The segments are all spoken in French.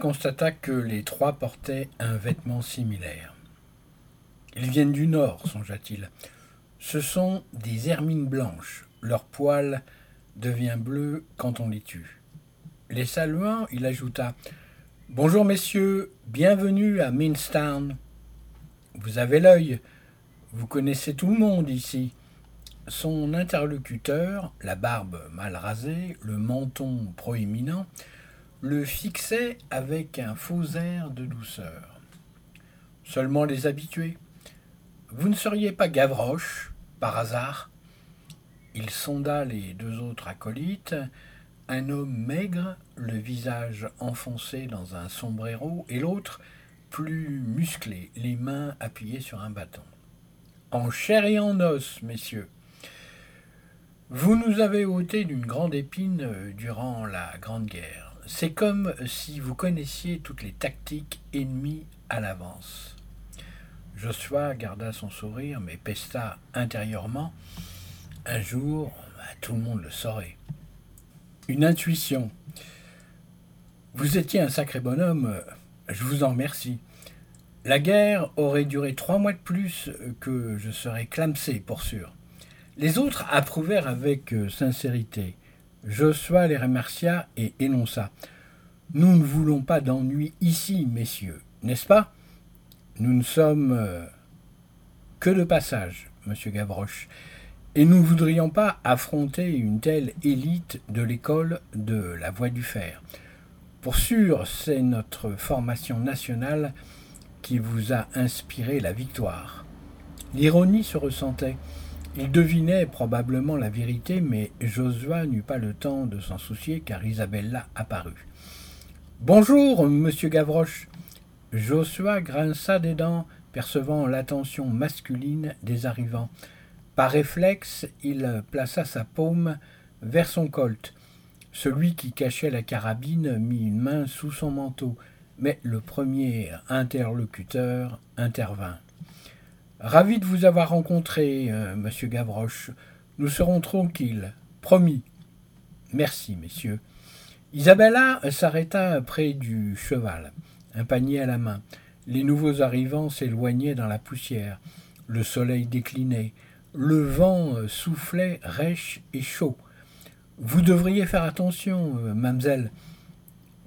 Constata que les trois portaient un vêtement similaire. Ils viennent du nord, songea-t-il. Ce sont des hermines blanches. Leur poil devient bleu quand on les tue. Les saluant, il ajouta Bonjour messieurs, bienvenue à Minstown. Vous avez l'œil, vous connaissez tout le monde ici. Son interlocuteur, la barbe mal rasée, le menton proéminent, le fixait avec un faux air de douceur. Seulement les habitués. Vous ne seriez pas Gavroche, par hasard? Il sonda les deux autres acolytes, un homme maigre, le visage enfoncé dans un sombrero, et l'autre plus musclé, les mains appuyées sur un bâton. En chair et en os, messieurs. Vous nous avez ôté d'une grande épine durant la Grande Guerre. C'est comme si vous connaissiez toutes les tactiques ennemies à l'avance. Joshua garda son sourire, mais pesta intérieurement. Un jour, bah, tout le monde le saurait. Une intuition. Vous étiez un sacré bonhomme, je vous en remercie. La guerre aurait duré trois mois de plus que je serais clamsé, pour sûr. Les autres approuvèrent avec euh, sincérité. Joshua les remercia et énonça. Nous ne voulons pas d'ennui ici, messieurs, n'est-ce pas? Nous ne sommes euh, que de passage, monsieur Gavroche, et nous ne voudrions pas affronter une telle élite de l'école de la voie du fer. Pour sûr, c'est notre formation nationale qui vous a inspiré la victoire. L'ironie se ressentait. Il devinait probablement la vérité, mais Josua n'eut pas le temps de s'en soucier car Isabella apparut. Bonjour, monsieur Gavroche. Josua grinça des dents, percevant l'attention masculine des arrivants. Par réflexe, il plaça sa paume vers son colt. Celui qui cachait la carabine mit une main sous son manteau, mais le premier interlocuteur intervint. Ravi de vous avoir rencontré, euh, monsieur Gavroche. Nous serons tranquilles. Promis. Merci, messieurs. Isabella s'arrêta près du cheval, un panier à la main. Les nouveaux arrivants s'éloignaient dans la poussière. Le soleil déclinait. Le vent soufflait rêche et chaud. Vous devriez faire attention, euh, mamselle.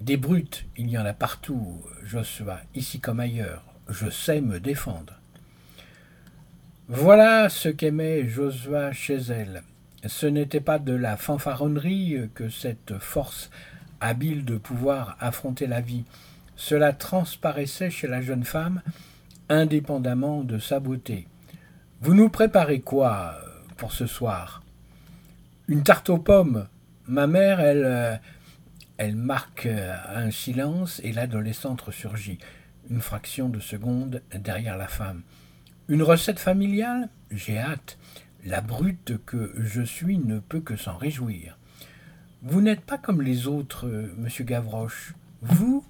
Des brutes, il y en a partout, Joshua, ici comme ailleurs. Je sais me défendre. Voilà ce qu'aimait Josua chez elle. Ce n'était pas de la fanfaronnerie que cette force habile de pouvoir affronter la vie. Cela transparaissait chez la jeune femme, indépendamment de sa beauté. Vous nous préparez quoi pour ce soir? Une tarte aux pommes. Ma mère, elle, euh, elle marque euh, un silence et l'adolescente ressurgit, une fraction de seconde derrière la femme. Une recette familiale? J'ai hâte. La brute que je suis ne peut que s'en réjouir. Vous n'êtes pas comme les autres, euh, monsieur Gavroche. Vous,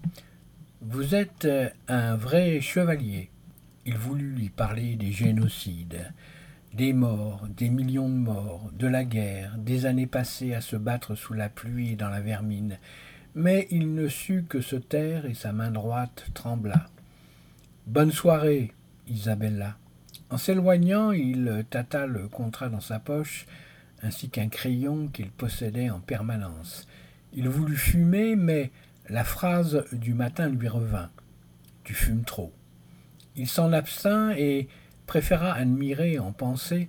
vous êtes euh, un vrai chevalier. Il voulut lui parler des génocides, des morts, des millions de morts, de la guerre, des années passées à se battre sous la pluie et dans la vermine, mais il ne sut que se taire et sa main droite trembla. Bonne soirée, Isabella. En s'éloignant, il tâta le contrat dans sa poche, ainsi qu'un crayon qu'il possédait en permanence. Il voulut fumer, mais la phrase du matin lui revint. Tu fumes trop. Il s'en abstint et préféra admirer en pensée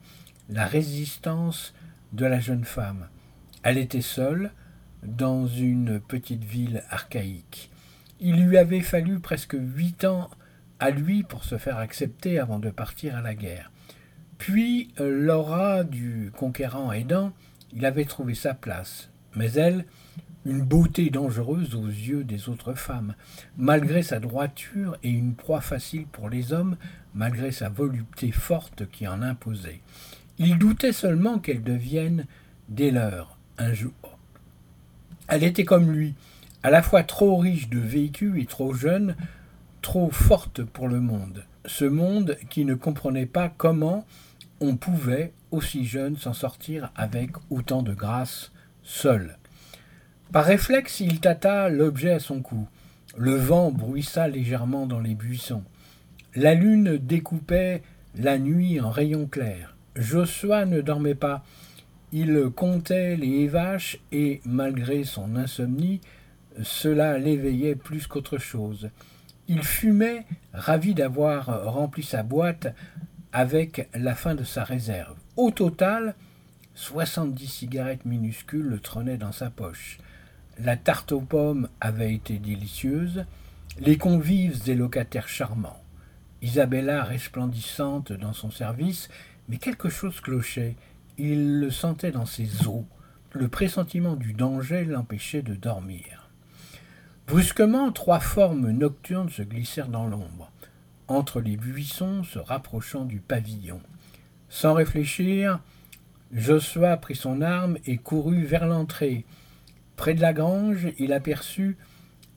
la résistance de la jeune femme. Elle était seule, dans une petite ville archaïque. Il lui avait fallu presque huit ans à lui pour se faire accepter avant de partir à la guerre. Puis, l'aura du conquérant aidant, il avait trouvé sa place. Mais elle, une beauté dangereuse aux yeux des autres femmes, malgré sa droiture et une proie facile pour les hommes, malgré sa volupté forte qui en imposait. Il doutait seulement qu'elle devienne des leurs un jour. Elle était comme lui, à la fois trop riche de vécu et trop jeune, trop forte pour le monde. Ce monde qui ne comprenait pas comment on pouvait, aussi jeune, s'en sortir avec autant de grâce, seul. Par réflexe, il tâta l'objet à son cou. Le vent bruissa légèrement dans les buissons. La lune découpait la nuit en rayons clairs. Joshua ne dormait pas. Il comptait les vaches et, malgré son insomnie, cela l'éveillait plus qu'autre chose. Il fumait, ravi d'avoir rempli sa boîte avec la fin de sa réserve. Au total, soixante-dix cigarettes minuscules le trônaient dans sa poche. La tarte aux pommes avait été délicieuse, les convives des locataires charmants. Isabella resplendissante dans son service, mais quelque chose clochait. Il le sentait dans ses os. Le pressentiment du danger l'empêchait de dormir. Brusquement, trois formes nocturnes se glissèrent dans l'ombre, entre les buissons se rapprochant du pavillon. Sans réfléchir, Joshua prit son arme et courut vers l'entrée. Près de la grange, il aperçut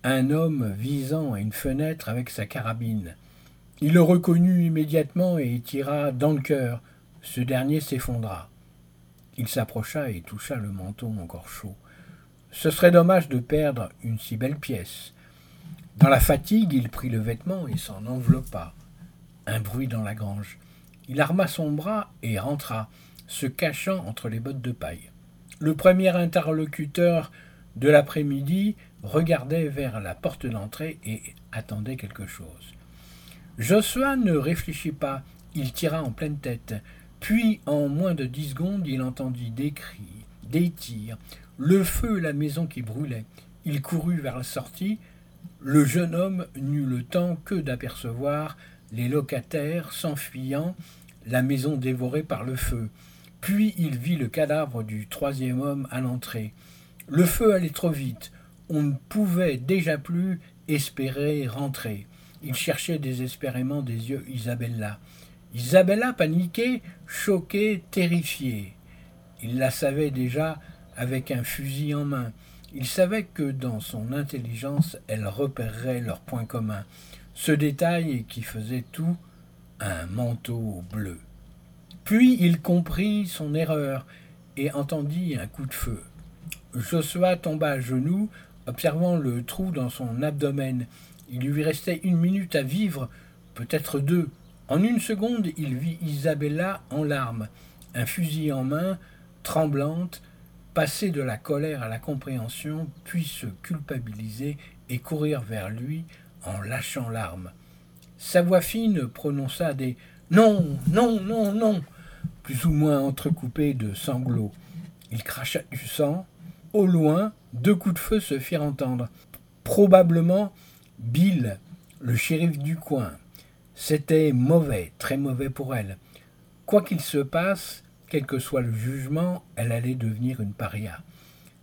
un homme visant à une fenêtre avec sa carabine. Il le reconnut immédiatement et tira dans le cœur. Ce dernier s'effondra. Il s'approcha et toucha le menton encore chaud. Ce serait dommage de perdre une si belle pièce. Dans la fatigue, il prit le vêtement et s'en enveloppa. Un bruit dans la grange. Il arma son bras et rentra, se cachant entre les bottes de paille. Le premier interlocuteur de l'après-midi regardait vers la porte d'entrée et attendait quelque chose. Joshua ne réfléchit pas, il tira en pleine tête. Puis, en moins de dix secondes, il entendit des cris, des tirs, le feu et la maison qui brûlaient. Il courut vers la sortie. Le jeune homme n'eut le temps que d'apercevoir les locataires s'enfuyant, la maison dévorée par le feu. Puis il vit le cadavre du troisième homme à l'entrée. Le feu allait trop vite. On ne pouvait déjà plus espérer rentrer. Il cherchait désespérément des yeux Isabella. Isabella paniquait, choquée, terrifiée. Il la savait déjà avec un fusil en main. Il savait que dans son intelligence, elle repérerait leurs points communs. Ce détail qui faisait tout, un manteau bleu. Puis il comprit son erreur et entendit un coup de feu. Joshua tomba à genoux, observant le trou dans son abdomen. Il lui restait une minute à vivre, peut-être deux. En une seconde, il vit Isabella en larmes, un fusil en main, tremblante, passer de la colère à la compréhension, puis se culpabiliser et courir vers lui en lâchant l'arme. Sa voix fine prononça des Non, non, non, non, plus ou moins entrecoupés de sanglots. Il cracha du sang, au loin, deux coups de feu se firent entendre. Probablement Bill, le shérif du coin. C'était mauvais, très mauvais pour elle. Quoi qu'il se passe, quel que soit le jugement, elle allait devenir une paria.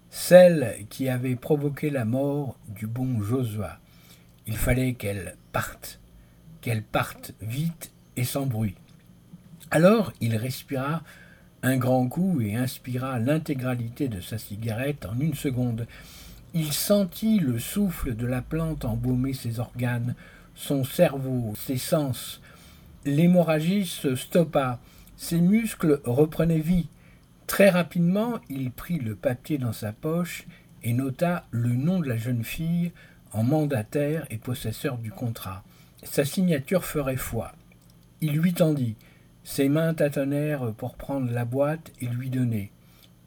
Celle qui avait provoqué la mort du bon Josua. Il fallait qu'elle parte, qu'elle parte vite et sans bruit. Alors il respira un grand coup et inspira l'intégralité de sa cigarette en une seconde. Il sentit le souffle de la plante embaumer ses organes, son cerveau, ses sens. L'hémorragie se stoppa, ses muscles reprenaient vie. Très rapidement, il prit le papier dans sa poche et nota le nom de la jeune fille en mandataire et possesseur du contrat. Sa signature ferait foi. Il lui tendit. Ses mains tâtonnèrent pour prendre la boîte et lui donner.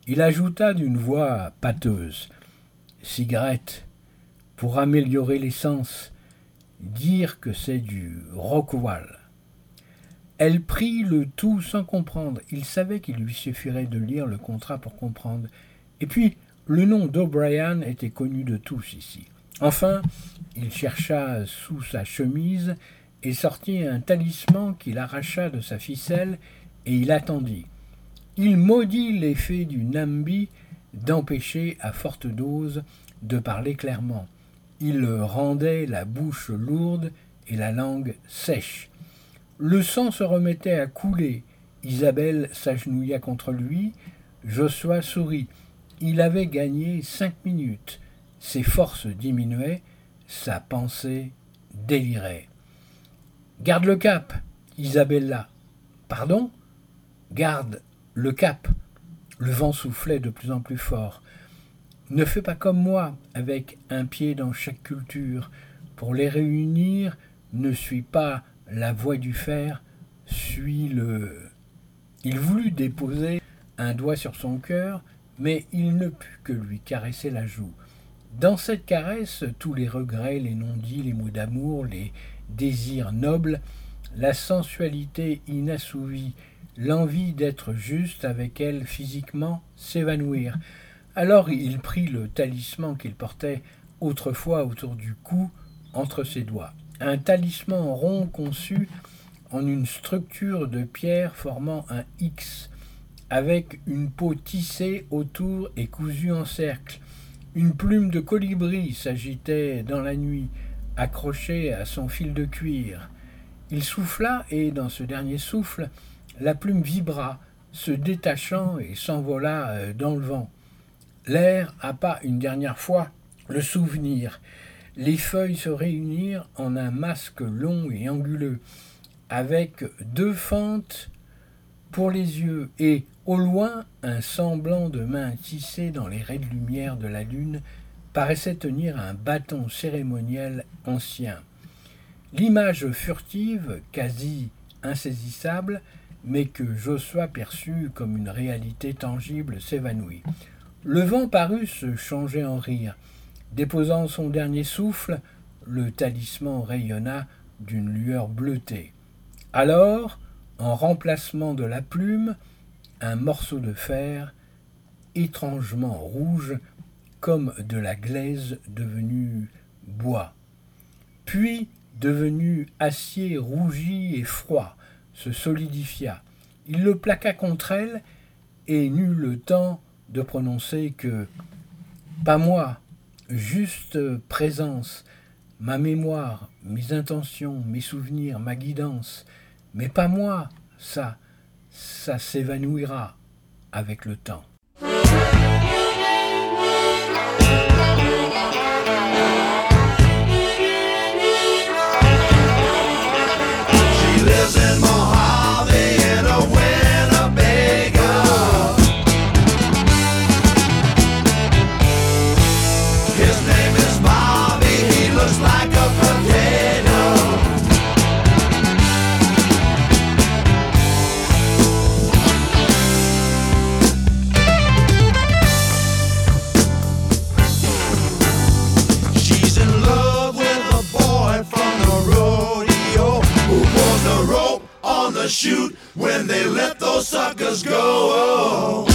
Il ajouta d'une voix pâteuse Cigarette, pour améliorer l'essence, dire que c'est du rock'n'roll. Elle prit le tout sans comprendre. Il savait qu'il lui suffirait de lire le contrat pour comprendre. Et puis, le nom d'O'Brien était connu de tous ici. Enfin, il chercha sous sa chemise et sortit un talisman qu'il arracha de sa ficelle et il attendit. Il maudit l'effet du Nambi d'empêcher à forte dose de parler clairement. Il rendait la bouche lourde et la langue sèche. Le sang se remettait à couler. Isabelle s'agenouilla contre lui. Josua sourit. Il avait gagné cinq minutes. Ses forces diminuaient. Sa pensée délirait. Garde le cap, Isabella. Pardon? Garde le cap. Le vent soufflait de plus en plus fort. Ne fais pas comme moi, avec un pied dans chaque culture. Pour les réunir, ne suis pas la voix du fer, suis le. Il voulut déposer un doigt sur son cœur, mais il ne put que lui caresser la joue. Dans cette caresse, tous les regrets, les non-dits, les mots d'amour, les désirs nobles, la sensualité inassouvie, l'envie d'être juste avec elle physiquement s'évanouir. Alors il prit le talisman qu'il portait autrefois autour du cou entre ses doigts. Un talisman rond conçu en une structure de pierre formant un X, avec une peau tissée autour et cousue en cercle. Une plume de colibri s'agitait dans la nuit, accrochée à son fil de cuir. Il souffla, et dans ce dernier souffle, la plume vibra, se détachant et s'envola euh, dans le vent. L'air pas une dernière fois le souvenir. Les feuilles se réunirent en un masque long et anguleux, avec deux fentes pour les yeux, et au loin un semblant de main tissée dans les raies de lumière de la lune paraissait tenir un bâton cérémoniel ancien. L'image furtive, quasi insaisissable, mais que Josua perçut comme une réalité tangible, s'évanouit. Le vent parut se changer en rire. Déposant son dernier souffle, le talisman rayonna d'une lueur bleutée. Alors, en remplacement de la plume, un morceau de fer, étrangement rouge, comme de la glaise devenue bois. Puis, devenu acier rougi et froid, se solidifia. Il le plaqua contre elle et n'eut le temps de prononcer que Pas moi, juste présence, ma mémoire, mes intentions, mes souvenirs, ma guidance, mais pas moi, ça, ça s'évanouira avec le temps. When they let those suckers go.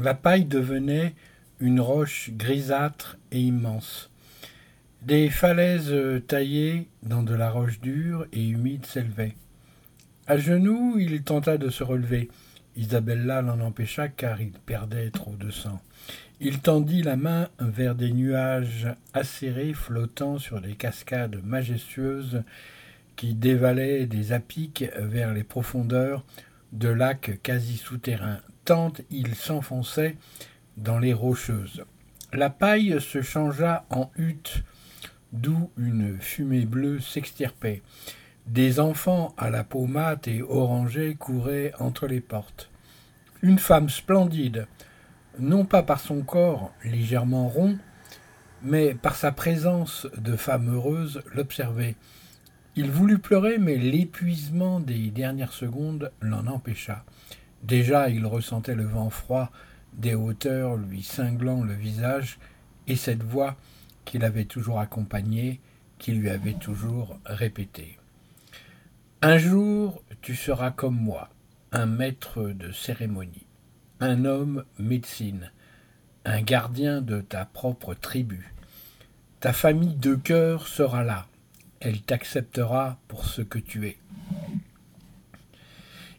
La paille devenait une roche grisâtre et immense. Des falaises taillées dans de la roche dure et humide s'élevaient. À genoux, il tenta de se relever. Isabella l'en empêcha car il perdait trop de sang. Il tendit la main vers des nuages acérés flottant sur des cascades majestueuses qui dévalaient des apics vers les profondeurs de lacs quasi souterrains, tant il s'enfonçait dans les rocheuses. La paille se changea en hutte, d'où une fumée bleue s'extirpait. Des enfants à la peau mate et orangée couraient entre les portes. Une femme splendide, non pas par son corps légèrement rond, mais par sa présence de femme heureuse l'observait. Il voulut pleurer, mais l'épuisement des dernières secondes l'en empêcha. Déjà il ressentait le vent froid des hauteurs lui cinglant le visage, et cette voix qui l'avait toujours accompagné, qui lui avait toujours répété. Un jour tu seras comme moi, un maître de cérémonie, un homme médecine, un gardien de ta propre tribu. Ta famille de cœur sera là, elle t'acceptera pour ce que tu es.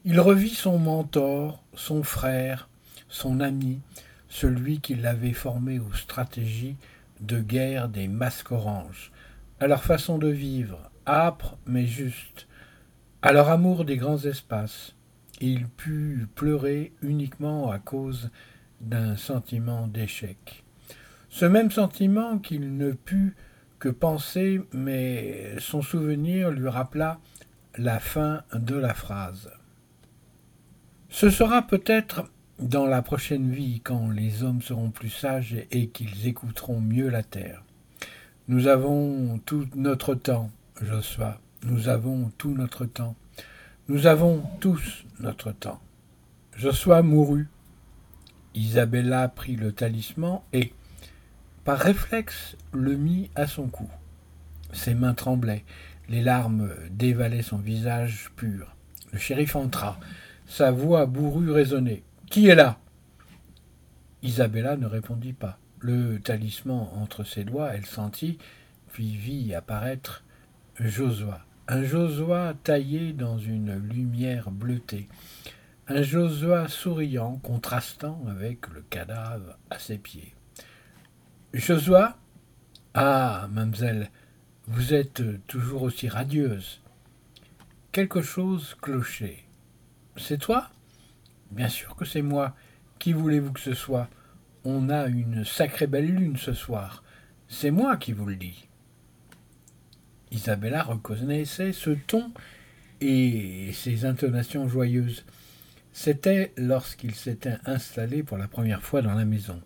Il revit son mentor, son frère, son ami, celui qui l'avait formé aux stratégies de guerre des masques oranges, à leur façon de vivre, âpre mais juste, à leur amour des grands espaces. Il put pleurer uniquement à cause d'un sentiment d'échec. Ce même sentiment qu'il ne put que penser, mais son souvenir lui rappela la fin de la phrase. Ce sera peut-être dans la prochaine vie quand les hommes seront plus sages et qu'ils écouteront mieux la terre. Nous avons tout notre temps, Josua, nous avons tout notre temps. Nous avons tous notre temps. Josua mourut. Isabella prit le talisman et, par réflexe, le mit à son cou. Ses mains tremblaient, les larmes dévalaient son visage pur. Le shérif entra. Sa voix bourrue résonnait. Qui est là? Isabella ne répondit pas. Le talisman entre ses doigts, elle sentit, puis vit apparaître Josua. Un Josua taillé dans une lumière bleutée. Un Josua souriant, contrastant avec le cadavre à ses pieds. Josua Ah, mademoiselle, vous êtes toujours aussi radieuse. Quelque chose clochait. C'est toi? Bien sûr que c'est moi. Qui voulez-vous que ce soit? On a une sacrée belle lune ce soir. C'est moi qui vous le dis. Isabella reconnaissait ce ton et ses intonations joyeuses. C'était lorsqu'il s'était installé pour la première fois dans la maison.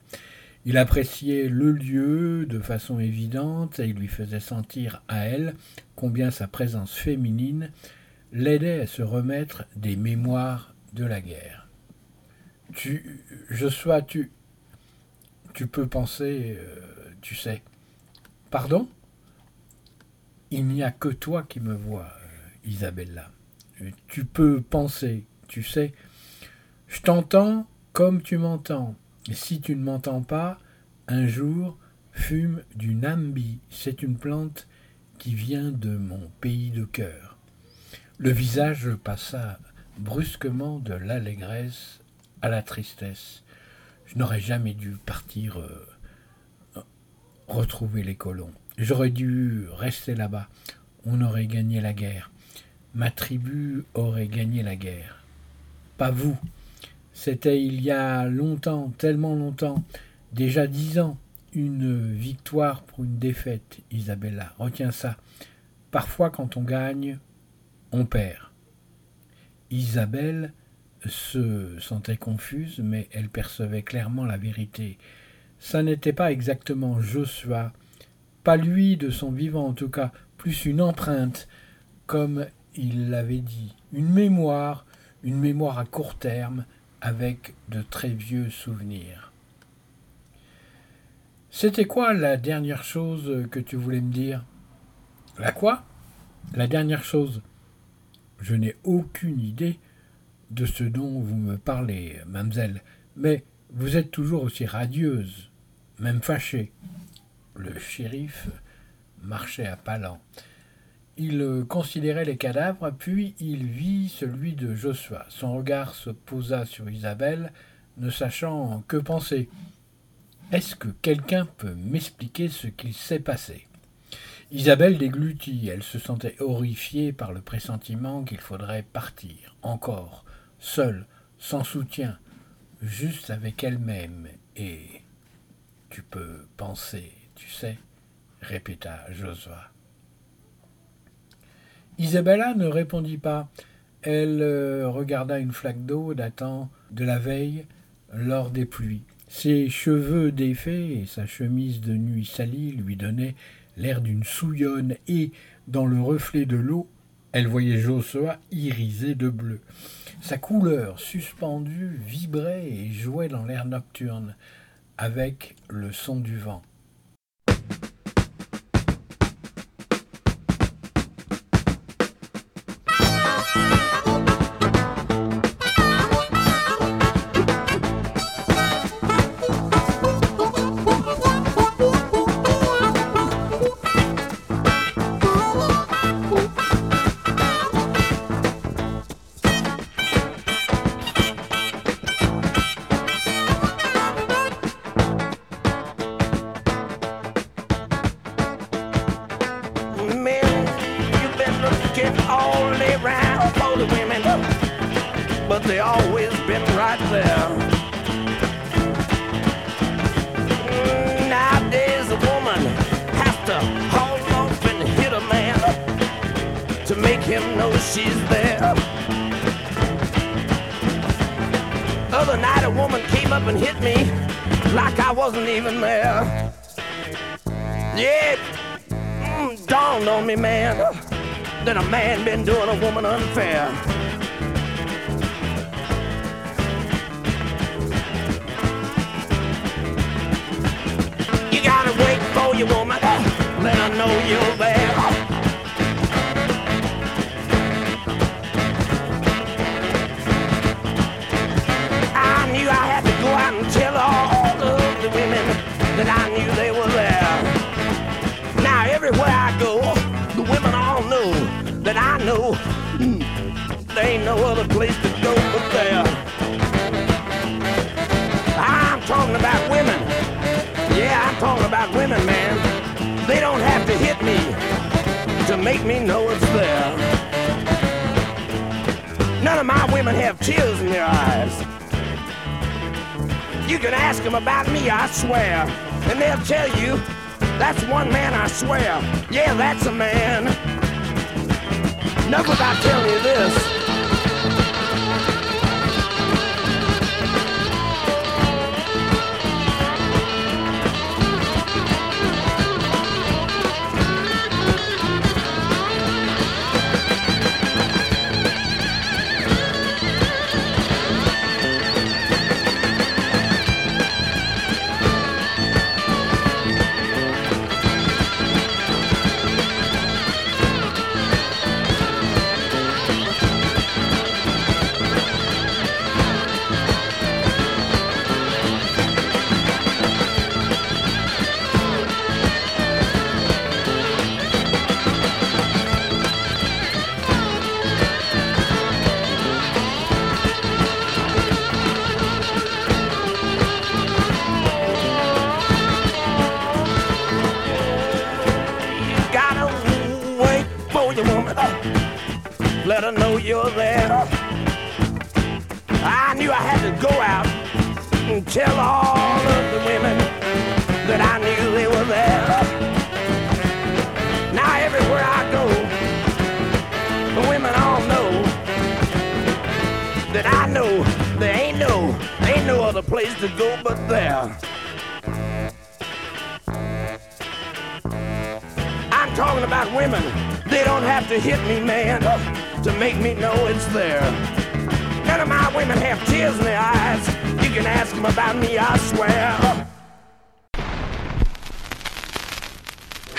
Il appréciait le lieu de façon évidente et il lui faisait sentir à elle combien sa présence féminine l'aidait à se remettre des mémoires de la guerre. Tu, je sois, tu, tu peux penser, euh, tu sais. Pardon? Il n'y a que toi qui me vois, euh, Isabella. Tu peux penser, tu sais. Je t'entends comme tu m'entends. Et si tu ne m'entends pas, un jour, fume du nambi. C'est une plante qui vient de mon pays de cœur. Le visage passa brusquement de l'allégresse à la tristesse. Je n'aurais jamais dû partir euh, retrouver les colons. J'aurais dû rester là-bas. On aurait gagné la guerre. Ma tribu aurait gagné la guerre. Pas vous. C'était il y a longtemps, tellement longtemps, déjà dix ans, une victoire pour une défaite, Isabella. Retiens ça. Parfois, quand on gagne, on perd. Isabelle se sentait confuse, mais elle percevait clairement la vérité. Ça n'était pas exactement Joshua, pas lui de son vivant en tout cas, plus une empreinte, comme il l'avait dit, une mémoire, une mémoire à court terme, avec de très vieux souvenirs. C'était quoi la dernière chose que tu voulais me dire? La quoi? La dernière chose? Je n'ai aucune idée de ce dont vous me parlez, mademoiselle, mais vous êtes toujours aussi radieuse, même fâchée. Le shérif marchait à pas lents. Il considérait les cadavres, puis il vit celui de Joshua. Son regard se posa sur Isabelle, ne sachant que penser. Est-ce que quelqu'un peut m'expliquer ce qu'il s'est passé? Isabelle déglutit, elle se sentait horrifiée par le pressentiment qu'il faudrait partir, encore, seule, sans soutien, juste avec elle-même, et tu peux penser, tu sais, répéta Josua. Isabella ne répondit pas. Elle euh, regarda une flaque d'eau datant de la veille lors des pluies. Ses cheveux défaits et sa chemise de nuit salie lui donnaient l'air d'une souillonne et, dans le reflet de l'eau, elle voyait Josua irisé de bleu. Sa couleur suspendue vibrait et jouait dans l'air nocturne avec le son du vent. You can ask them about me, I swear, and they'll tell you that's one man, I swear. Yeah, that's a man. Enough about telling you this.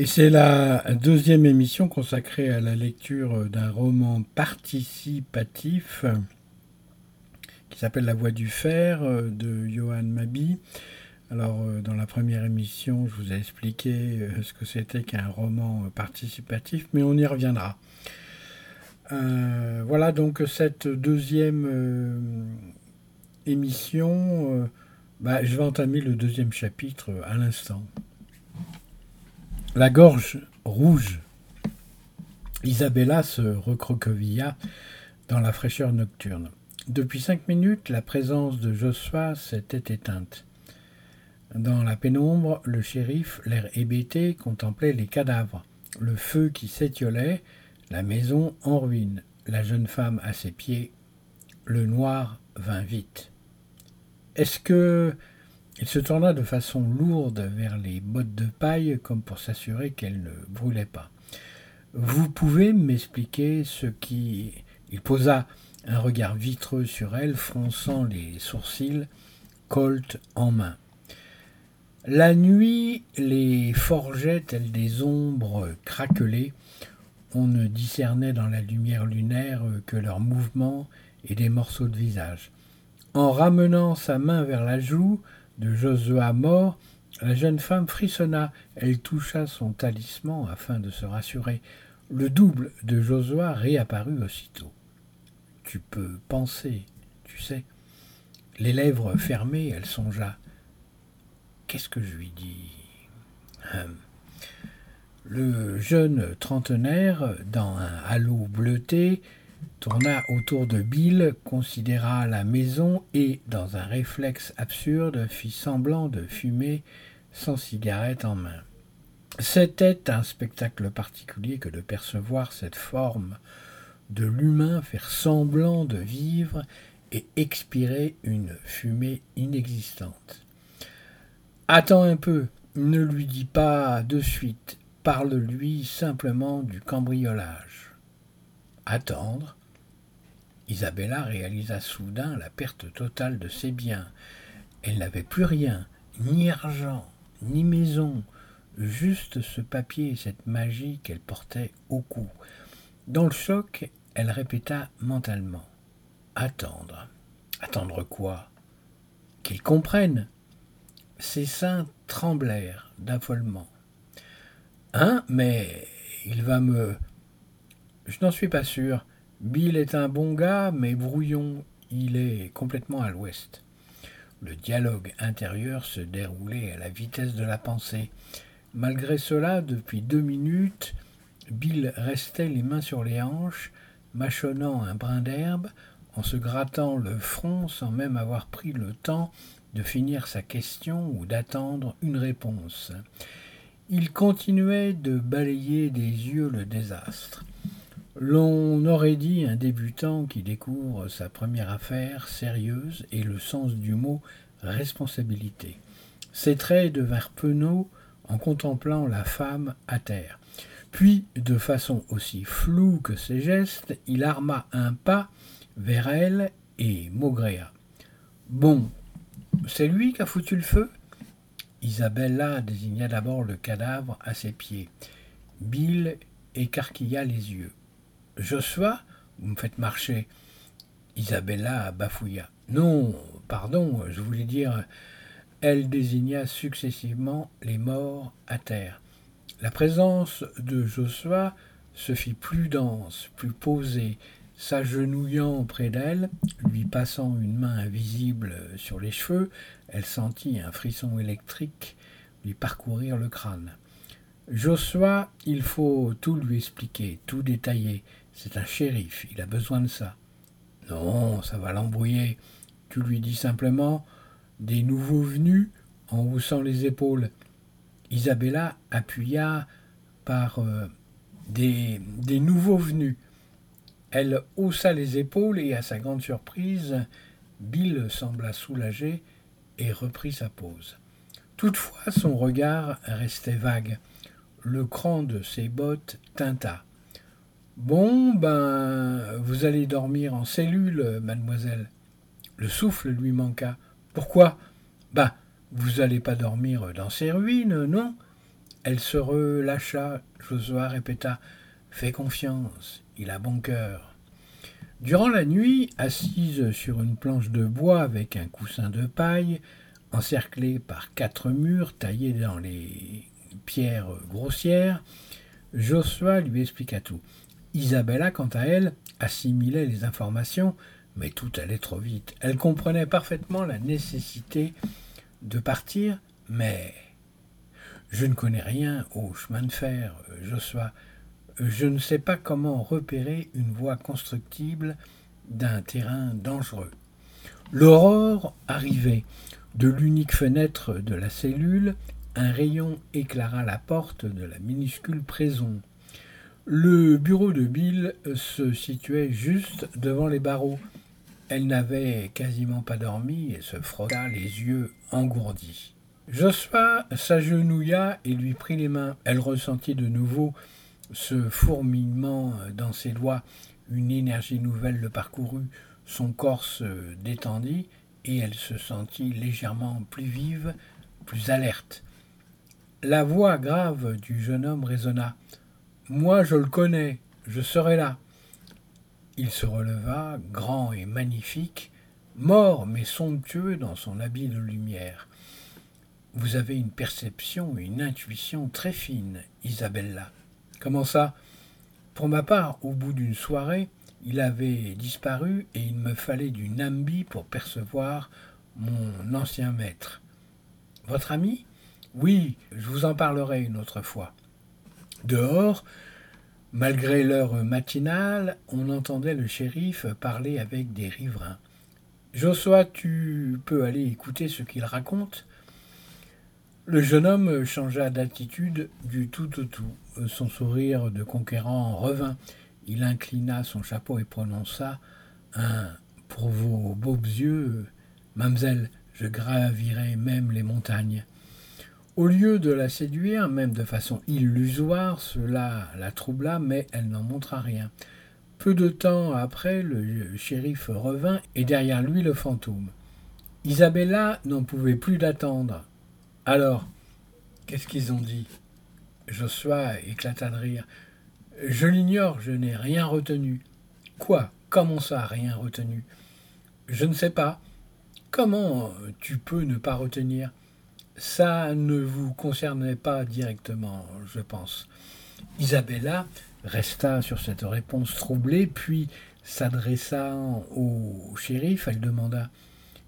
Et c'est la deuxième émission consacrée à la lecture d'un roman participatif qui s'appelle La Voix du Fer de Johan Mabi. Alors, dans la première émission, je vous ai expliqué ce que c'était qu'un roman participatif, mais on y reviendra. Euh, voilà donc cette deuxième euh, émission. Euh, bah, je vais entamer le deuxième chapitre à l'instant. La gorge rouge. Isabella se recroquevilla dans la fraîcheur nocturne. Depuis cinq minutes, la présence de Joshua s'était éteinte. Dans la pénombre, le shérif, l'air hébété, contemplait les cadavres, le feu qui s'étiolait, la maison en ruine, la jeune femme à ses pieds. Le noir vint vite. Est-ce que. Il se tourna de façon lourde vers les bottes de paille comme pour s'assurer qu'elles ne brûlaient pas. Vous pouvez m'expliquer ce qui. Il posa un regard vitreux sur elle, fronçant les sourcils, colt en main. La nuit les forgeait telles des ombres craquelées? On ne discernait dans la lumière lunaire que leurs mouvements et des morceaux de visage. En ramenant sa main vers la joue de Josua mort, la jeune femme frissonna. Elle toucha son talisman afin de se rassurer. Le double de Josua réapparut aussitôt. Tu peux penser, tu sais. Les lèvres fermées, elle songea. Qu'est-ce que je lui dis? Hum. Le jeune trentenaire, dans un halo bleuté, tourna autour de Bill, considéra la maison et, dans un réflexe absurde, fit semblant de fumer sans cigarette en main. C'était un spectacle particulier que de percevoir cette forme de l'humain faire semblant de vivre et expirer une fumée inexistante. Attends un peu, ne lui dis pas de suite, parle-lui simplement du cambriolage. Attendre. Isabella réalisa soudain la perte totale de ses biens. Elle n'avait plus rien, ni argent, ni maison, juste ce papier et cette magie qu'elle portait au cou. Dans le choc, elle répéta mentalement Attendre. Attendre quoi? Qu'il comprenne. Ses seins tremblèrent d'affolement. Hein? Mais il va me. Je n'en suis pas sûr. Bill est un bon gars, mais brouillon. Il est complètement à l'ouest. Le dialogue intérieur se déroulait à la vitesse de la pensée. Malgré cela, depuis deux minutes, Bill restait les mains sur les hanches, mâchonnant un brin d'herbe, en se grattant le front sans même avoir pris le temps de finir sa question ou d'attendre une réponse. Il continuait de balayer des yeux le désastre. L'on aurait dit un débutant qui découvre sa première affaire sérieuse et le sens du mot responsabilité. Ses traits devinrent penauds en contemplant la femme à terre. Puis, de façon aussi floue que ses gestes, il arma un pas vers elle et maugréa. Bon, c'est lui qui a foutu le feu? Isabella désigna d'abord le cadavre à ses pieds. Bill écarquilla les yeux. Joshua Vous me faites marcher. Isabella bafouilla. Non, pardon, je voulais dire. Elle désigna successivement les morts à terre. La présence de Joshua se fit plus dense, plus posée, s'agenouillant près d'elle, lui passant une main invisible sur les cheveux, elle sentit un frisson électrique lui parcourir le crâne. Joshua, il faut tout lui expliquer, tout détailler. C'est un shérif, il a besoin de ça. Non, ça va l'embrouiller. Tu lui dis simplement des nouveaux venus en haussant les épaules. Isabella appuya par euh, des, des nouveaux venus. Elle haussa les épaules et, à sa grande surprise, Bill sembla soulagé et reprit sa pose. Toutefois, son regard restait vague. Le cran de ses bottes tinta. Bon, ben, vous allez dormir en cellule, mademoiselle. Le souffle lui manqua. Pourquoi? Ben, vous allez pas dormir dans ces ruines, non? Elle se relâcha. Josua répéta Fais confiance, il a bon cœur. Durant la nuit, assise sur une planche de bois avec un coussin de paille, encerclée par quatre murs taillés dans les pierres grossières, Joshua lui expliqua tout. Isabella, quant à elle, assimilait les informations, mais tout allait trop vite. Elle comprenait parfaitement la nécessité de partir, mais Je ne connais rien au chemin de fer, Joshua. Je ne sais pas comment repérer une voie constructible d'un terrain dangereux. L'aurore arrivait. De l'unique fenêtre de la cellule, un rayon éclaira la porte de la minuscule prison. Le bureau de Bill se situait juste devant les barreaux. Elle n'avait quasiment pas dormi et se frotta les yeux engourdis. Joshua s'agenouilla et lui prit les mains. Elle ressentit de nouveau ce fourmillement dans ses doigts. Une énergie nouvelle le parcourut. Son corps se détendit et elle se sentit légèrement plus vive, plus alerte. La voix grave du jeune homme résonna. Moi je le connais, je serai là. Il se releva, grand et magnifique, mort mais somptueux dans son habit de lumière. Vous avez une perception et une intuition très fines, Isabella. Comment ça? Pour ma part, au bout d'une soirée, il avait disparu et il me fallait du Nambi pour percevoir mon ancien maître. Votre ami? Oui, je vous en parlerai une autre fois. Dehors, malgré l'heure matinale, on entendait le shérif parler avec des riverains. Joshua, tu peux aller écouter ce qu'il raconte Le jeune homme changea d'attitude du tout au tout. Son sourire de conquérant revint. Il inclina son chapeau et prononça un Pour vos beaux yeux, mamselle, je gravirai même les montagnes. Au lieu de la séduire, même de façon illusoire, cela la troubla, mais elle n'en montra rien. Peu de temps après, le shérif revint et derrière lui le fantôme. Isabella n'en pouvait plus d'attendre. Alors, qu'est-ce qu'ils ont dit? Joshua éclata de rire. Je l'ignore, je n'ai rien retenu. Quoi? Comment ça, rien retenu? Je ne sais pas. Comment tu peux ne pas retenir? Ça ne vous concernait pas directement, je pense. Isabella resta sur cette réponse troublée, puis s'adressa au shérif, elle demanda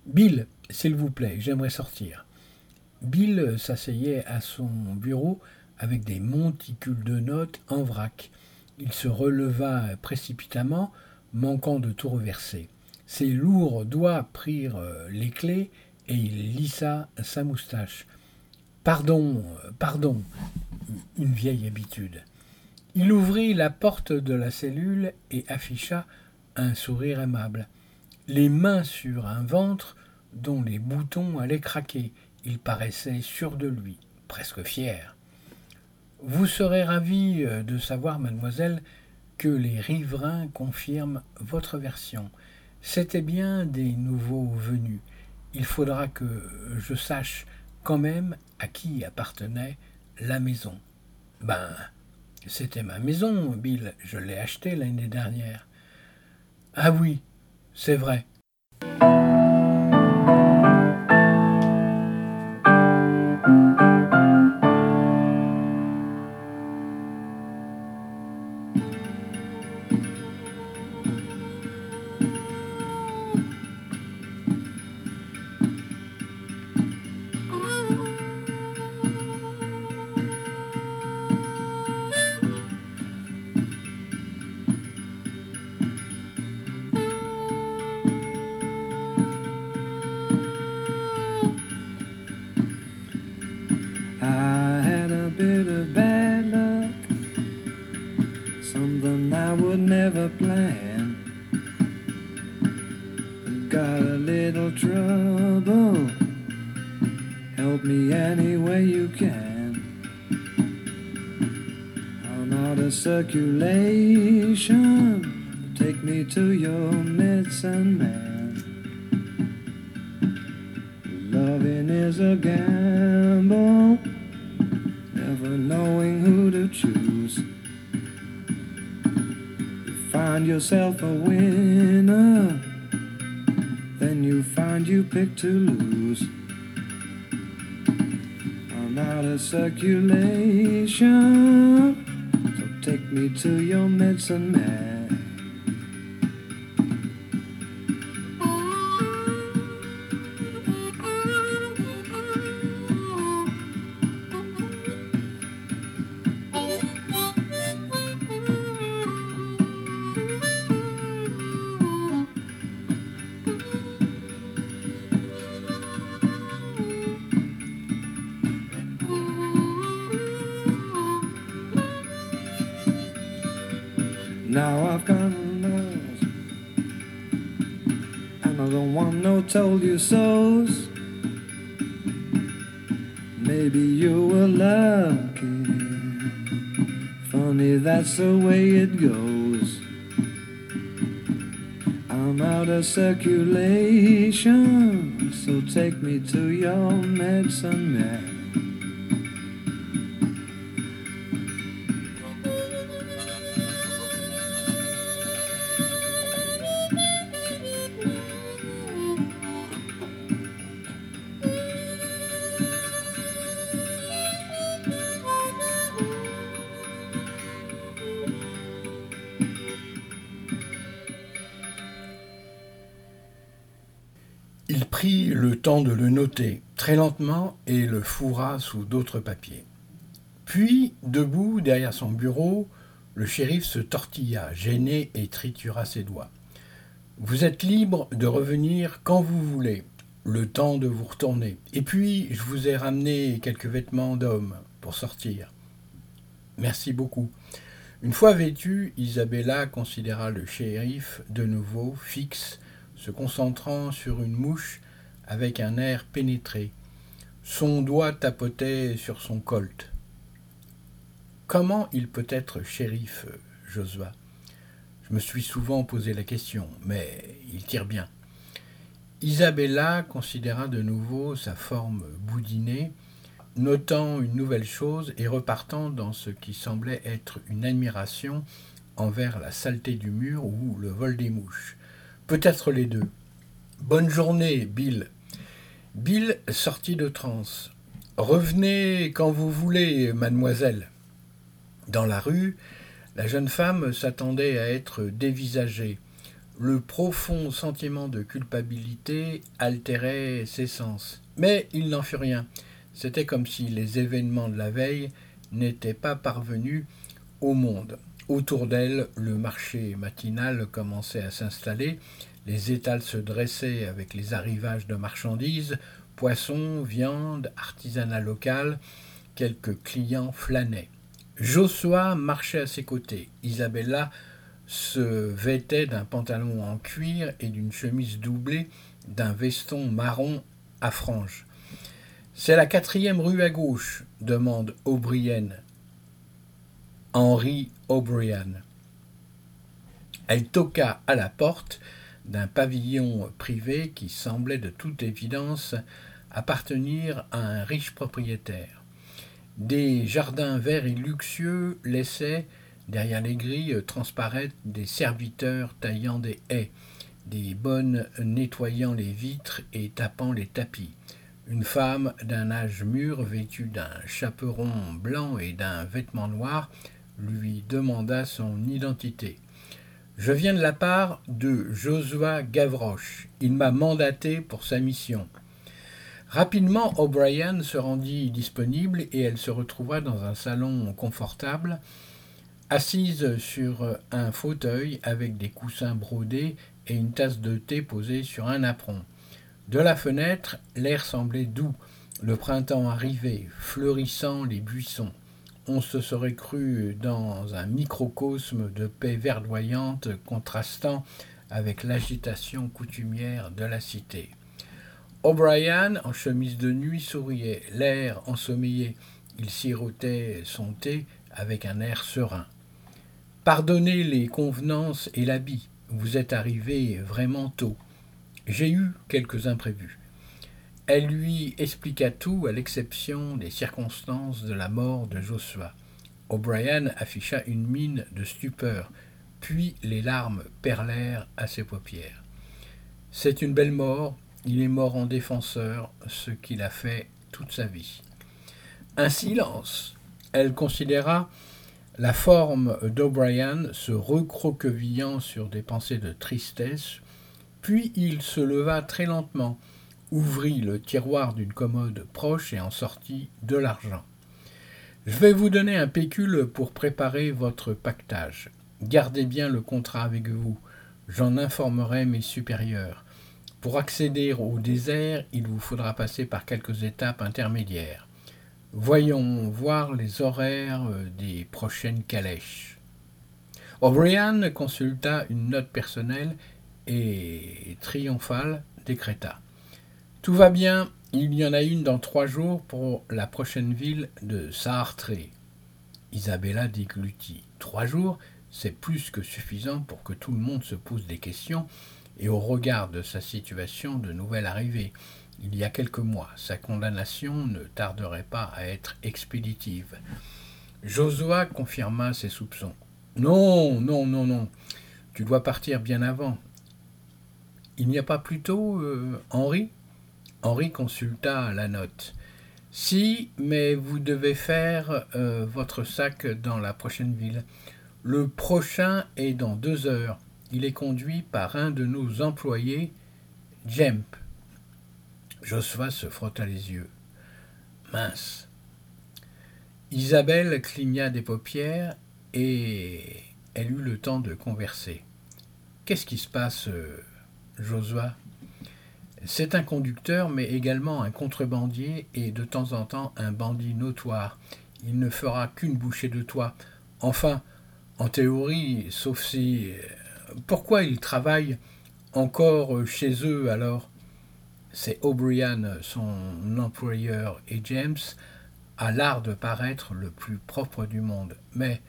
Bill, s'il vous plaît, j'aimerais sortir. Bill s'asseyait à son bureau avec des monticules de notes en vrac. Il se releva précipitamment, manquant de tout reverser. Ses lourds doigts prirent euh, les clés et il lissa sa moustache. Pardon, pardon, une vieille habitude. Il ouvrit la porte de la cellule et afficha un sourire aimable. Les mains sur un ventre dont les boutons allaient craquer. Il paraissait sûr de lui, presque fier. Vous serez ravi euh, de savoir, mademoiselle, que les riverains confirment votre version. C'étaient bien des nouveaux venus. Il faudra que je sache quand même à qui appartenait la maison. Ben, c'était ma maison, Bill. Je l'ai achetée l'année dernière. Ah oui, c'est vrai. Told you so's. Maybe you were lucky. Funny, that's the way it goes. I'm out of circulation, so take me to your medicine man. Lentement et le fourra sous d'autres papiers. Puis, debout derrière son bureau, le shérif se tortilla, gêné, et tritura ses doigts. Vous êtes libre de revenir quand vous voulez, le temps de vous retourner. Et puis, je vous ai ramené quelques vêtements d'homme pour sortir. Merci beaucoup. Une fois vêtue, Isabella considéra le shérif de nouveau fixe, se concentrant sur une mouche avec un air pénétré. Son doigt tapotait sur son colt. Comment il peut être shérif, Josua Je me suis souvent posé la question, mais il tire bien. Isabella considéra de nouveau sa forme boudinée, notant une nouvelle chose et repartant dans ce qui semblait être une admiration envers la saleté du mur ou le vol des mouches. Peut-être les deux. Bonne journée, Bill. Bill sortit de transe. Revenez quand vous voulez, mademoiselle. Dans la rue, la jeune femme s'attendait à être dévisagée. Le profond sentiment de culpabilité altérait ses sens. Mais il n'en fut rien. C'était comme si les événements de la veille n'étaient pas parvenus au monde. Autour d'elle, le marché matinal commençait à s'installer, les étals se dressaient avec les arrivages de marchandises, poissons, viande, artisanat local, quelques clients flânaient. Josua marchait à ses côtés. Isabella se vêtait d'un pantalon en cuir et d'une chemise doublée d'un veston marron à franges. C'est la quatrième rue à gauche, demande O'Brien. Henry O'Brien. Elle toqua à la porte d'un pavillon privé qui semblait de toute évidence appartenir à un riche propriétaire. Des jardins verts et luxueux laissaient, derrière les grilles, transparaître des serviteurs taillant des haies, des bonnes nettoyant les vitres et tapant les tapis. Une femme d'un âge mûr, vêtue d'un chaperon blanc et d'un vêtement noir, lui demanda son identité. Je viens de la part de Josua Gavroche. Il m'a mandaté pour sa mission. Rapidement, O'Brien se rendit disponible et elle se retrouva dans un salon confortable, assise sur un fauteuil avec des coussins brodés et une tasse de thé posée sur un apron. De la fenêtre, l'air semblait doux, le printemps arrivait, fleurissant les buissons. On se serait cru dans un microcosme de paix verdoyante contrastant avec l'agitation coutumière de la cité. O'Brien, en chemise de nuit, souriait, l'air ensommeillé. Il sirotait son thé avec un air serein. Pardonnez les convenances et l'habit, vous êtes arrivé vraiment tôt. J'ai eu quelques imprévus. Elle lui expliqua tout à l'exception des circonstances de la mort de Joshua. O'Brien afficha une mine de stupeur, puis les larmes perlèrent à ses paupières. C'est une belle mort, il est mort en défenseur, ce qu'il a fait toute sa vie. Un silence. Elle considéra la forme d'O'Brien se recroquevillant sur des pensées de tristesse, puis il se leva très lentement, ouvrit le tiroir d'une commode proche et en sortit de l'argent. Je vais vous donner un pécule pour préparer votre pactage. Gardez bien le contrat avec vous. J'en informerai mes supérieurs. Pour accéder au désert, il vous faudra passer par quelques étapes intermédiaires. Voyons voir les horaires des prochaines calèches. O'Brien consulta une note personnelle et triomphale décréta. Tout va bien, il y en a une dans trois jours pour la prochaine ville de Sartre. Isabella déglutit. Trois jours, c'est plus que suffisant pour que tout le monde se pose des questions et au regard de sa situation de nouvelle arrivée. Il y a quelques mois, sa condamnation ne tarderait pas à être expéditive. Josua confirma ses soupçons. Non, non, non, non. Tu dois partir bien avant. Il n'y a pas plutôt euh, Henri? Henri consulta la note. Si, mais vous devez faire euh, votre sac dans la prochaine ville. Le prochain est dans deux heures. Il est conduit par un de nos employés, Jemp. Josua se frotta les yeux. Mince. Isabelle cligna des paupières et elle eut le temps de converser. Qu'est-ce qui se passe, euh, Josua C'est un conducteur, mais également un contrebandier et de temps en temps un bandit notoire. Il ne fera qu'une bouchée de toi. Enfin, en théorie, sauf si. Euh, pourquoi il travaille encore chez eux alors? C'est O'Brien, son employeur, et James a l'art de paraître le plus propre du monde. Mais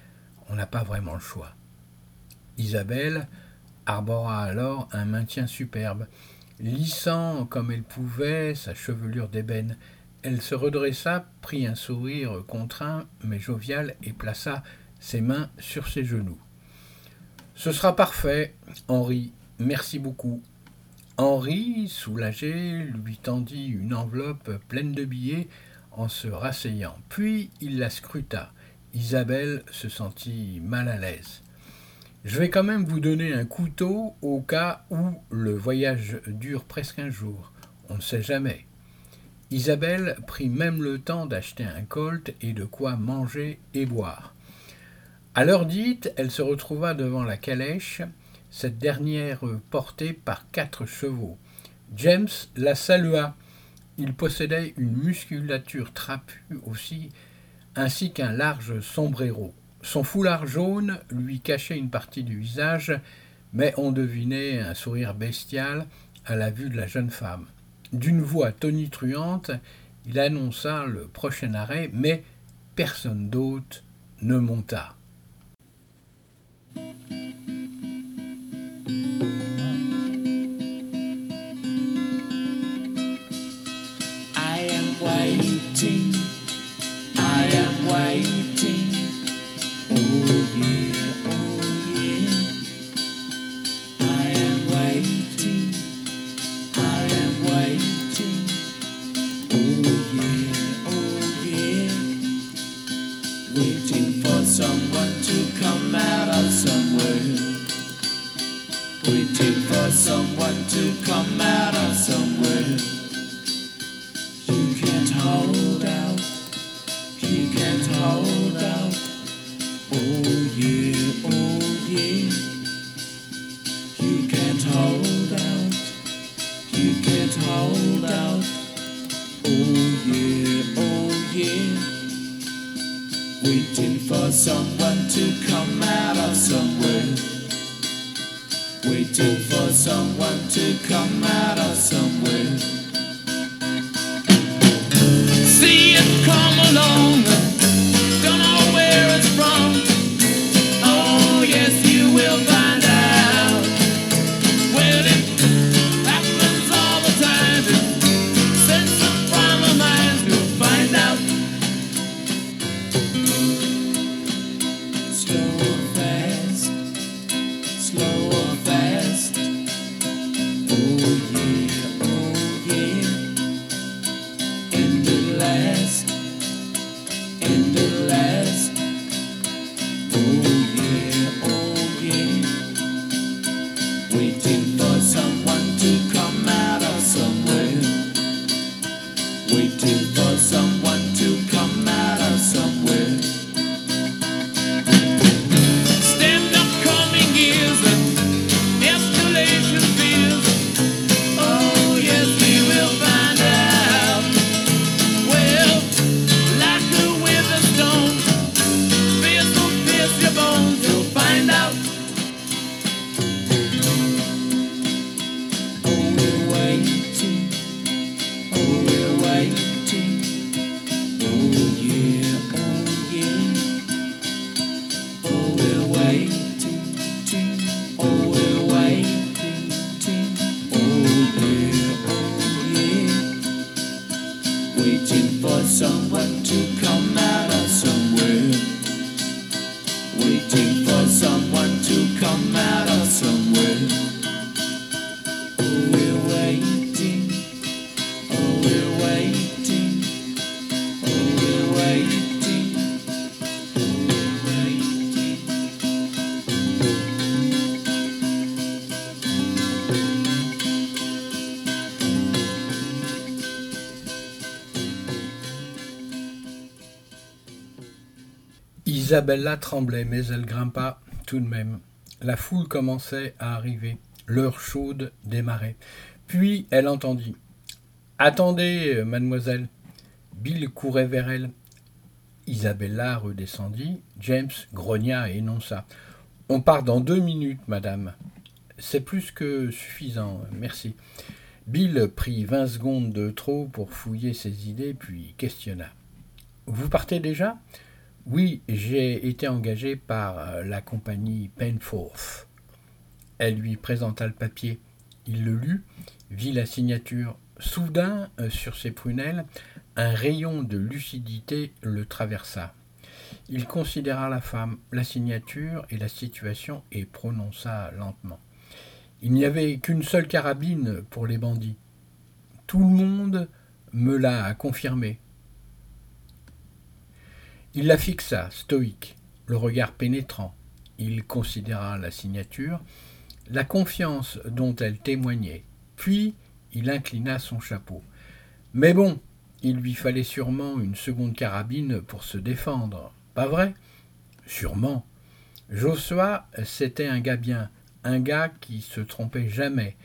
on n'a pas vraiment le choix. Isabelle arbora alors un maintien superbe. Lissant comme elle pouvait sa chevelure d'ébène, elle se redressa, prit un sourire contraint mais jovial et plaça ses mains sur ses genoux. Ce sera parfait, Henri. Merci beaucoup. Henri, soulagé, lui tendit une enveloppe pleine de billets en se rasseyant. Puis il la scruta. Isabelle se sentit mal à l'aise. Je vais quand même vous donner un couteau au cas où le voyage dure presque un jour. On ne sait jamais. Isabelle prit même le temps d'acheter un colt et de quoi manger et boire. À l'heure dite, elle se retrouva devant la calèche, cette dernière portée par quatre chevaux. James la salua. Il possédait une musculature trapue aussi ainsi qu'un large sombrero. Son foulard jaune lui cachait une partie du visage, mais on devinait un sourire bestial à la vue de la jeune femme. D'une voix tonitruante, il annonça le prochain arrêt, mais personne d'autre ne monta. from out of somewhere. You can't hold out, you can't hold out. Oh yeah, oh yeah. You can't hold out, you can't hold out. Oh yeah, oh yeah. Waiting for someone to come out of somewhere waiting for someone to come out of somewhere. See it come along. Isabella tremblait, mais elle grimpa tout de même. La foule commençait à arriver. L'heure chaude démarrait. Puis elle entendit. Attendez, mademoiselle. Bill courait vers elle. Isabella redescendit. James grogna et énonça. On part dans deux minutes, madame. C'est plus que suffisant, merci. Bill prit vingt secondes de trop pour fouiller ses idées, puis questionna. Vous partez déjà? Oui, j'ai été engagé par euh, la compagnie Penforth. Elle lui présenta le papier. Il le lut, vit la signature. Soudain, euh, sur ses prunelles, un rayon de lucidité le traversa. Il considéra la femme, la signature et la situation et prononça lentement. Il n'y avait qu'une seule carabine pour les bandits. Tout le monde me l'a confirmé. Il la fixa, stoïque, le regard pénétrant. Il considéra la signature, la confiance dont elle témoignait. Puis il inclina son chapeau. Mais bon, il lui fallait sûrement une seconde carabine pour se défendre. Pas vrai? Sûrement. Josua, c'était un gars bien, un gars qui se trompait jamais.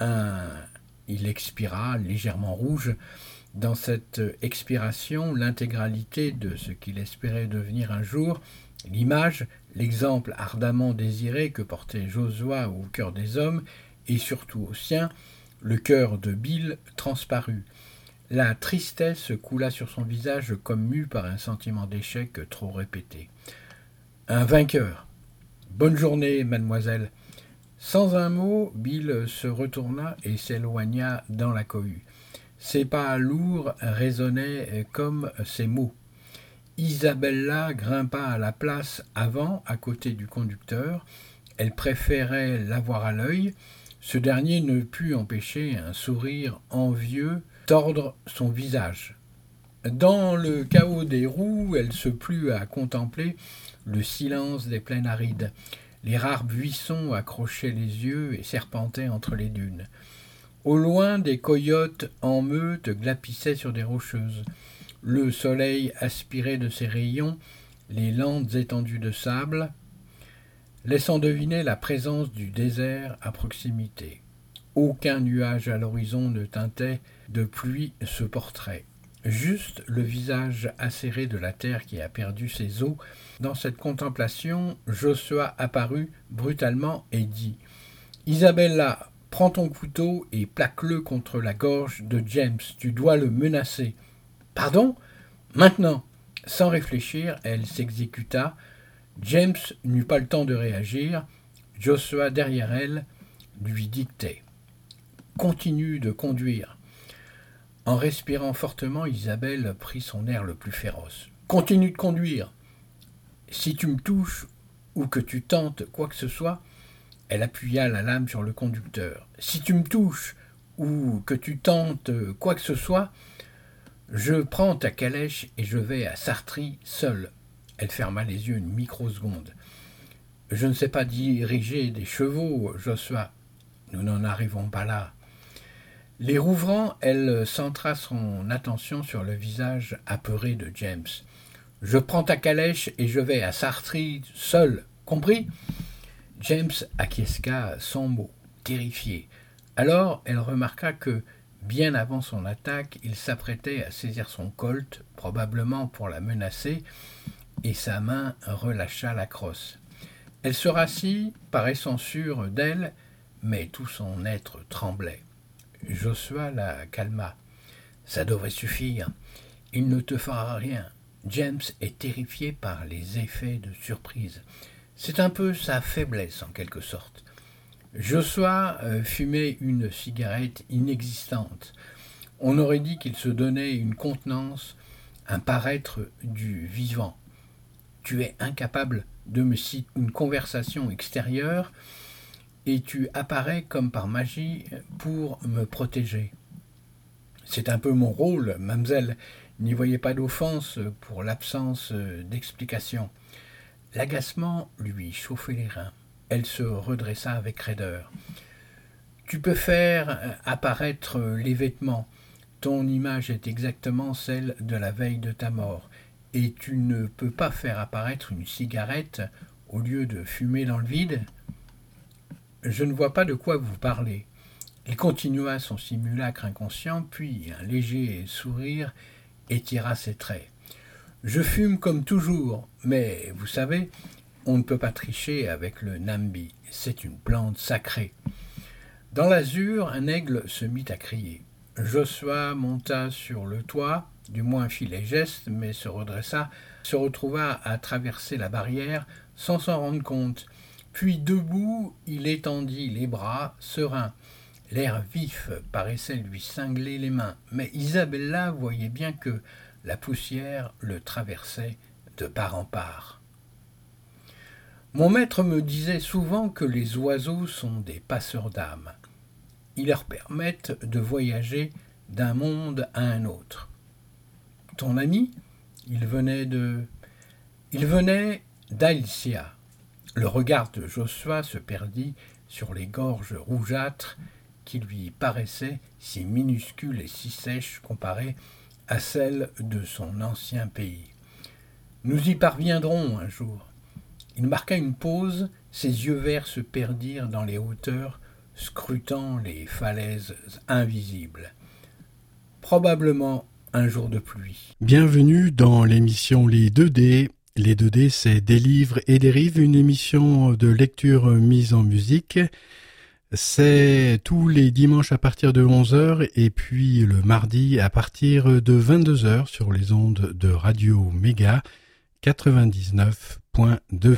Un. Il expira, légèrement rouge. Dans cette expiration, l'intégralité de ce qu'il espérait devenir un jour, l'image, l'exemple ardemment désiré que portait Josua au cœur des hommes, et surtout au sien, le cœur de Bill transparut. La tristesse coula sur son visage comme mue par un sentiment d'échec trop répété. Un vainqueur. Bonne journée, mademoiselle. Sans un mot, Bill se retourna et s'éloigna dans la cohue. Ses pas lourds résonnaient comme ses mots. Isabella grimpa à la place avant, à côté du conducteur. Elle préférait l'avoir à l'œil. Ce dernier ne put empêcher un sourire envieux tordre son visage. Dans le chaos des roues, elle se plut à contempler le silence des plaines arides. Les rares buissons accrochaient les yeux et serpentaient entre les dunes. Au loin, des coyotes en meute glapissaient sur des rocheuses. Le soleil aspirait de ses rayons les lentes étendues de sable, laissant deviner la présence du désert à proximité. Aucun nuage à l'horizon ne teintait de pluie ce portrait. Juste le visage acéré de la terre qui a perdu ses eaux. Dans cette contemplation, Joshua apparut brutalement et dit Isabella, prends ton couteau et plaque-le contre la gorge de James. Tu dois le menacer. Pardon? Maintenant Sans réfléchir, elle s'exécuta. James n'eut pas le temps de réagir. Joshua, derrière elle, lui dictait Continue de conduire. En respirant fortement, Isabelle prit son air le plus féroce. Continue de conduire. Si tu me touches ou que tu tentes quoi que ce soit, elle appuya la lame sur le conducteur. Si tu me touches ou que tu tentes quoi que ce soit, je prends ta calèche et je vais à Sartry seul. Elle ferma les yeux une microseconde. Je ne sais pas diriger des chevaux, Joshua. Nous n'en arrivons pas là. Les rouvrant, elle centra son attention sur le visage apeuré de James. Je prends ta calèche et je vais à Sartry seul, compris? James acquiesça sans mot, terrifié. Alors elle remarqua que, bien avant son attaque, il s'apprêtait à saisir son colt, probablement pour la menacer, et sa main relâcha la crosse. Elle se rassit, paraissant sûre d'elle, mais tout son être tremblait. Joshua la calma. Ça devrait suffire. Il ne te fera rien. James est terrifié par les effets de surprise. C'est un peu sa faiblesse en quelque sorte. Joshua euh, fumait une cigarette inexistante. On aurait dit qu'il se donnait une contenance, un paraître du vivant. Tu es incapable de me citer une conversation extérieure et tu apparais comme par magie pour me protéger. C'est un peu mon rôle, mademoiselle. N'y voyez pas d'offense pour l'absence d'explication. L'agacement lui chauffait les reins. Elle se redressa avec raideur. Tu peux faire apparaître les vêtements. Ton image est exactement celle de la veille de ta mort. et tu ne peux pas faire apparaître une cigarette au lieu de fumer dans le vide Je ne vois pas de quoi vous parlez. Il continua son simulacre inconscient, puis un léger sourire étira ses traits. Je fume comme toujours, mais vous savez, on ne peut pas tricher avec le nambi, c'est une plante sacrée. Dans l'azur, un aigle se mit à crier. Joshua monta sur le toit, du moins fit les gestes, mais se redressa, se retrouva à traverser la barrière sans s'en rendre compte. Puis debout, il étendit les bras, serein. L'air vif paraissait lui cingler les mains, mais Isabella voyait bien que la poussière le traversait de part en part. Mon maître me disait souvent que les oiseaux sont des passeurs d'âme. Ils leur permettent de voyager d'un monde à un autre ton ami Il venait de. Il venait d'Alicia. Le regard de Joshua se perdit sur les gorges rougeâtres qui lui paraissaient si minuscules et si sèches comparées à celles de son ancien pays. Nous y parviendrons un jour. Il marqua une pause, ses yeux verts se perdirent dans les hauteurs, scrutant les falaises invisibles. Probablement un jour de pluie. Bienvenue dans l'émission Les 2D. Les 2D, c'est des livres et des rives, une émission de lecture mise en musique. C'est tous les dimanches à partir de 11h et puis le mardi à partir de 22h sur les ondes de Radio Méga 99.2.